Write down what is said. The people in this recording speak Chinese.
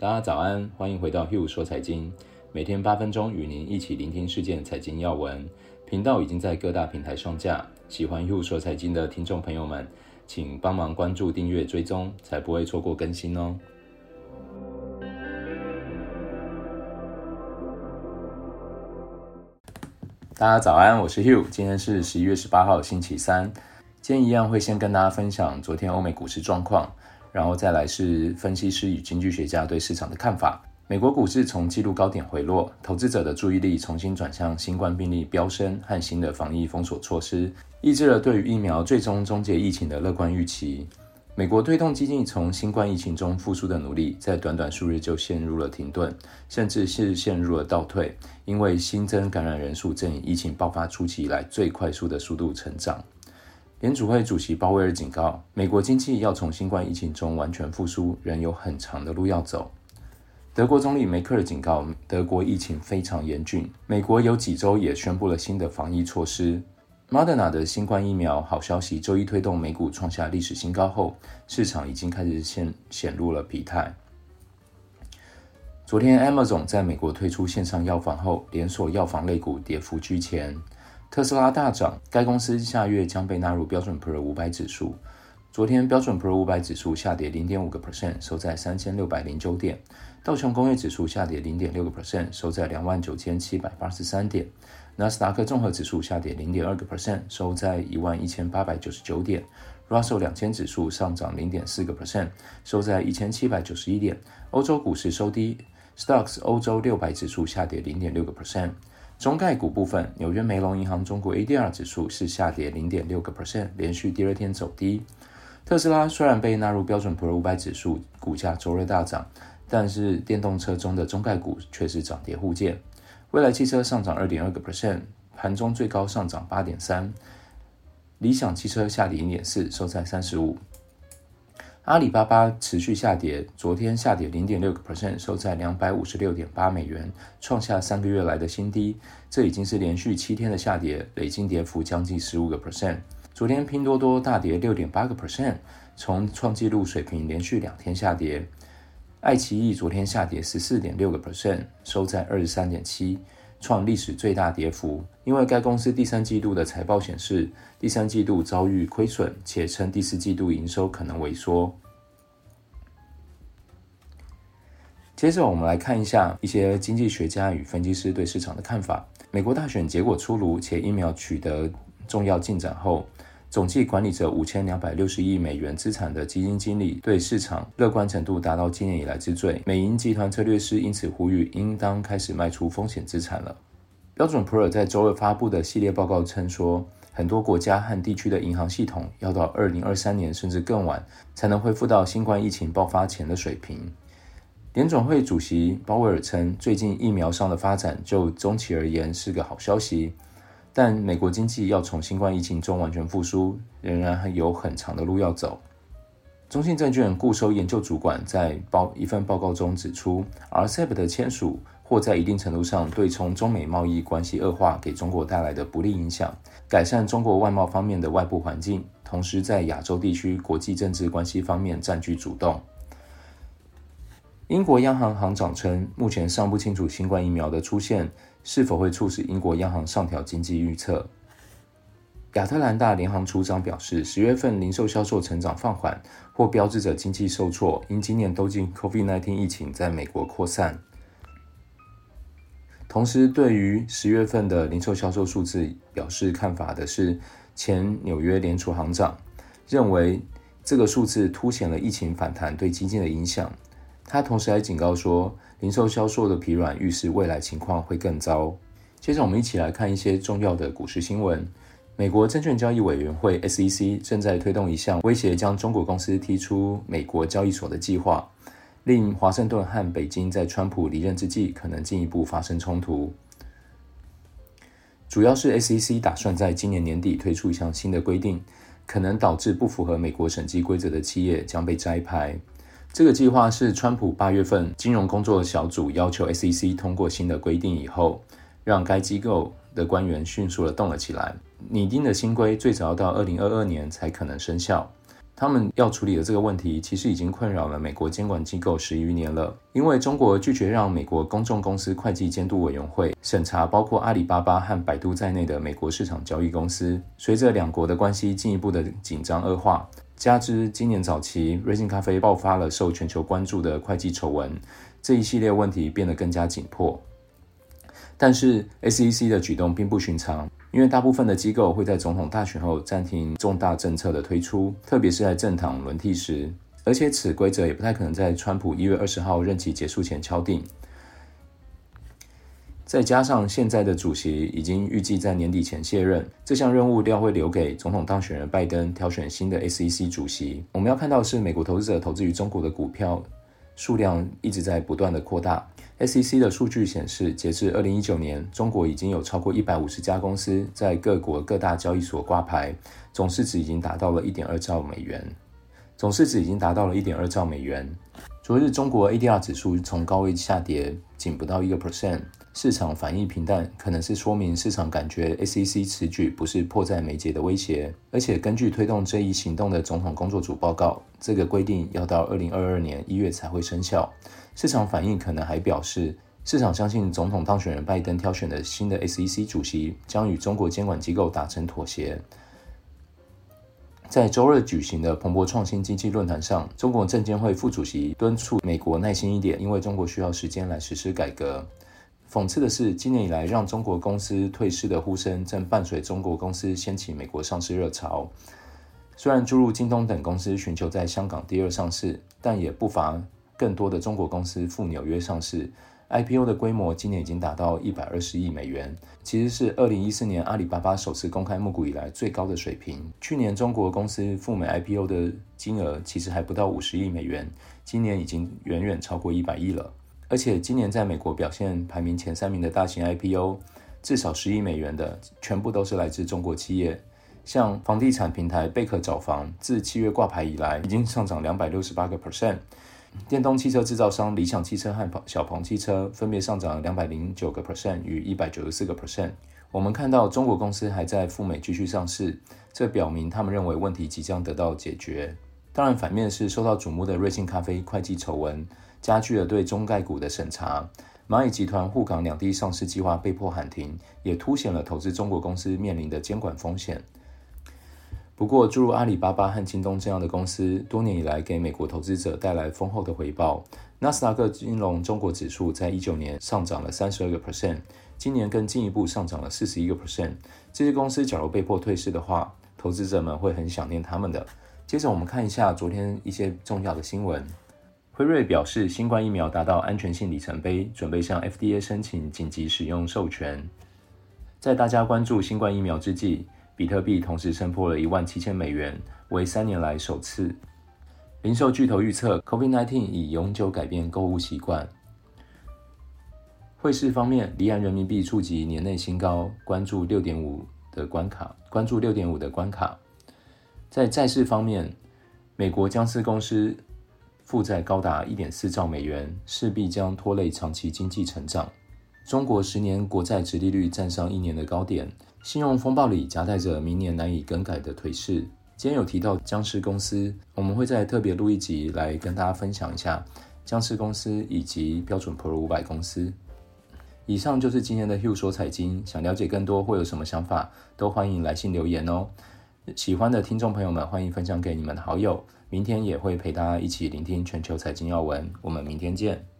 大家早安，欢迎回到 Hugh 说财经，每天八分钟与您一起聆听事件财经要闻。频道已经在各大平台上架，喜欢 Hugh 说财经的听众朋友们，请帮忙关注、订阅、追踪，才不会错过更新哦。大家早安，我是 Hugh，今天是十一月十八号，星期三。今天一样会先跟大家分享昨天欧美股市状况。然后再来是分析师与经济学家对市场的看法。美国股市从纪录高点回落，投资者的注意力重新转向新冠病例飙升和新的防疫封锁措施，抑制了对于疫苗最终终结疫情的乐观预期。美国推动经济从新冠疫情中复苏的努力，在短短数日就陷入了停顿，甚至是陷入了倒退，因为新增感染人数正以疫情爆发初期以来最快速的速度成长。联储会主席鲍威尔警告，美国经济要从新冠疫情中完全复苏，仍有很长的路要走。德国总理梅克尔警告，德国疫情非常严峻。美国有几周也宣布了新的防疫措施。Moderna 的新冠疫苗好消息，周一推动美股创下历史新高后，市场已经开始显显露了疲态。昨天，Amazon 在美国推出线上药房后，连锁药房类股跌幅居前。特斯拉大涨，该公司下月将被纳入标准普尔五百指数。昨天标准普尔五百指数下跌零点五个 percent，收在三千六百零九点。道琼工业指数下跌零点六个 percent，收在两万九千七百八十三点。纳斯达克综合指数下跌零点二个 percent，收在一万一千八百九十九点。Russell 两千指数上涨零点四个 percent，收在一千七百九十一点。欧洲股市收低，Stoxx 欧洲六百指数下跌零点六个 percent。中概股部分，纽约梅隆银行中国 ADR 指数是下跌零点六个 percent，连续第二天走低。特斯拉虽然被纳入标准普尔五百指数，股价周日大涨，但是电动车中的中概股却是涨跌互见。蔚来汽车上涨二点二个 percent，盘中最高上涨八点三。理想汽车下跌零点四，收在三十五。阿里巴巴持续下跌，昨天下跌零点六个 percent，收在两百五十六点八美元，创下三个月来的新低。这已经是连续七天的下跌，累计跌幅将近十五个 percent。昨天拼多多大跌六点八个 percent，从创纪录水平连续两天下跌。爱奇艺昨天下跌十四点六个 percent，收在二十三点七。创历史最大跌幅，因为该公司第三季度的财报显示，第三季度遭遇亏损，且称第四季度营收可能萎缩。接着，我们来看一下一些经济学家与分析师对市场的看法。美国大选结果出炉，且疫苗取得重要进展后，总计管理着五千两百六十亿美元资产的基金经理对市场乐观程度达到今年以来之最。美银集团策略师因此呼吁，应当开始卖出风险资产了。标准普尔在周二发布的系列报告称说，很多国家和地区的银行系统要到二零二三年甚至更晚才能恢复到新冠疫情爆发前的水平。联总会主席鲍威尔称，最近疫苗上的发展就中期而言是个好消息。但美国经济要从新冠疫情中完全复苏，仍然还有很长的路要走。中信证券固收研究主管在报一份报告中指出，RCEP 的签署或在一定程度上对冲中美贸易关系恶化给中国带来的不利影响，改善中国外贸方面的外部环境，同时在亚洲地区国际政治关系方面占据主动。英国央行行长称，目前尚不清楚新冠疫苗的出现是否会促使英国央行上调经济预测。亚特兰大联行处长表示，十月份零售销售成长放缓，或标志着经济受挫，因今年冬季 COVID-19 疫情在美国扩散。同时，对于十月份的零售销售数字表示看法的是前纽约联储行长，认为这个数字凸显了疫情反弹对经济的影响。他同时还警告说，零售销售的疲软预示未来情况会更糟。接着，我们一起来看一些重要的股市新闻。美国证券交易委员会 SEC 正在推动一项威胁将中国公司踢出美国交易所的计划，令华盛顿和北京在川普离任之际可能进一步发生冲突。主要是 SEC 打算在今年年底推出一项新的规定，可能导致不符合美国审计规则的企业将被摘牌。这个计划是川普八月份金融工作小组要求 SEC 通过新的规定以后，让该机构的官员迅速的动了起来。拟定的新规最早要到二零二二年才可能生效。他们要处理的这个问题，其实已经困扰了美国监管机构十余年了。因为中国拒绝让美国公众公司会计监督委员会审查包括阿里巴巴和百度在内的美国市场交易公司。随着两国的关系进一步的紧张恶化，加之今年早期瑞幸咖啡爆发了受全球关注的会计丑闻，这一系列问题变得更加紧迫。但是 SEC 的举动并不寻常。因为大部分的机构会在总统大选后暂停重大政策的推出，特别是在政党轮替时，而且此规则也不太可能在川普一月二十号任期结束前敲定。再加上现在的主席已经预计在年底前卸任，这项任务料会留给总统当选人拜登挑选新的 SEC 主席。我们要看到是，美国投资者投资于中国的股票数量一直在不断的扩大。SEC 的数据显示，截至二零一九年，中国已经有超过一百五十家公司在各国各大交易所挂牌，总市值已经达到了一点二兆美元。总市值已经达到了一点二兆美元。昨日中国 ADR 指数从高位下跌，仅不到一个 percent，市场反应平淡，可能是说明市场感觉 SEC 此举不是迫在眉睫的威胁。而且根据推动这一行动的总统工作组报告，这个规定要到二零二二年一月才会生效。市场反应可能还表示，市场相信总统当选人拜登挑选的新的 SEC 主席将与中国监管机构达成妥协。在周日举行的彭博创新经济论坛上，中国证监会副主席敦促美国耐心一点，因为中国需要时间来实施改革。讽刺的是，今年以来让中国公司退市的呼声正伴随中国公司掀起美国上市热潮。虽然诸如京东等公司寻求在香港第二上市，但也不乏。更多的中国公司赴纽约上市，IPO 的规模今年已经达到一百二十亿美元，其实是二零一四年阿里巴巴首次公开募股以来最高的水平。去年中国公司赴美 IPO 的金额其实还不到五十亿美元，今年已经远远超过一百亿了。而且今年在美国表现排名前三名的大型 IPO，至少十亿美元的，全部都是来自中国企业。像房地产平台贝壳找房，自七月挂牌以来，已经上涨两百六十八个 percent。电动汽车制造商理想汽车和小鹏汽车分别上涨两百零九个 percent 与一百九十四个 percent。我们看到中国公司还在赴美继续上市，这表明他们认为问题即将得到解决。当然，反面是受到瞩目的瑞幸咖啡会计丑闻，加剧了对中概股的审查。蚂蚁集团沪港两地上市计划被迫喊停，也凸显了投资中国公司面临的监管风险。不过，诸如阿里巴巴和京东这样的公司，多年以来给美国投资者带来丰厚的回报。纳斯达克金融中国指数在一九年上涨了三十二个 percent，今年更进一步上涨了四十一个 percent。这些公司假如被迫退市的话，投资者们会很想念他们的。接着，我们看一下昨天一些重要的新闻。辉瑞表示，新冠疫苗达到安全性里程碑，准备向 FDA 申请紧急使用授权。在大家关注新冠疫苗之际，比特币同时升破了一万七千美元，为三年来首次。零售巨头预测，COVID-19 已永久改变购物习惯。汇市方面，离岸人民币触及年内新高，关注六点五的关卡。关注六点五的关卡。在债市方面，美国僵尸公司负债高达一点四兆美元，势必将拖累长期经济成长。中国十年国债殖利率站上一年的高点。信用风暴里夹带着明年难以更改的颓势。今天有提到僵尸公司，我们会再特别录一集来跟大家分享一下僵尸公司以及标准普尔五百公司。以上就是今天的 Hugh 说财经，想了解更多或有什么想法，都欢迎来信留言哦。喜欢的听众朋友们，欢迎分享给你们的好友。明天也会陪大家一起聆听全球财经要闻，我们明天见。